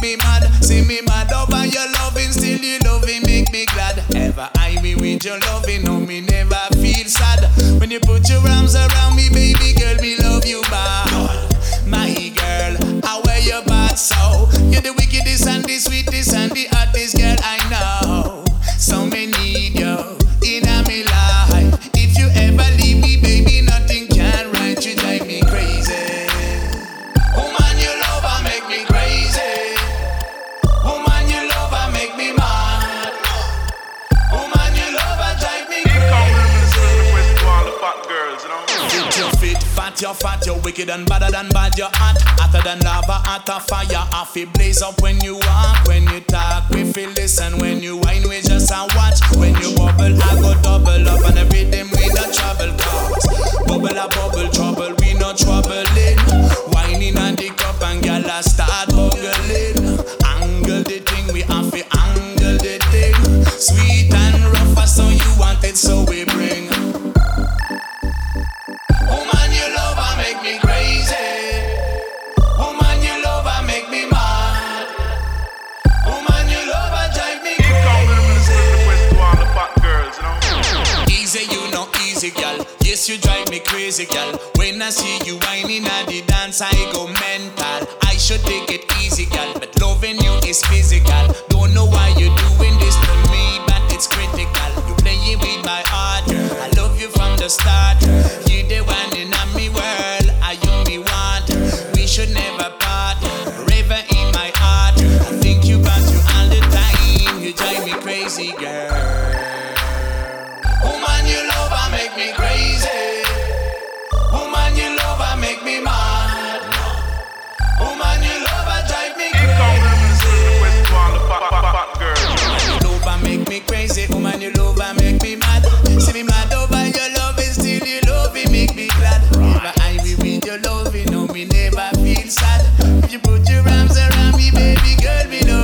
make me mad. See me mad over your loving, still you loving, make me glad. Ever I be with your loving, no me never feel sad. When you put your girls, you know. Fit fat you fat, you wicked and badder than bad, you're hot. Hotter than lava, hotter fire. Off it blaze up when you walk, when you talk. We feel listen, when you you drive me crazy, girl. When I see you whining at the dance, I go mental. I should take it easy, girl, but loving you is physical. Don't know why you're doing this to me, but it's critical. You playing with my heart. I love you from the start. You the one in my world. I only want? We should never part. River in my heart. I think you about you all the time. You drive me crazy, girl. Woman, you love, I make me crazy. me crazy. Woman, Your love and make me mad. See me mad over your love, and still you love me, make me glad. Never I will with your love, you know me never feel sad. If you put your arms around me, baby girl, me know.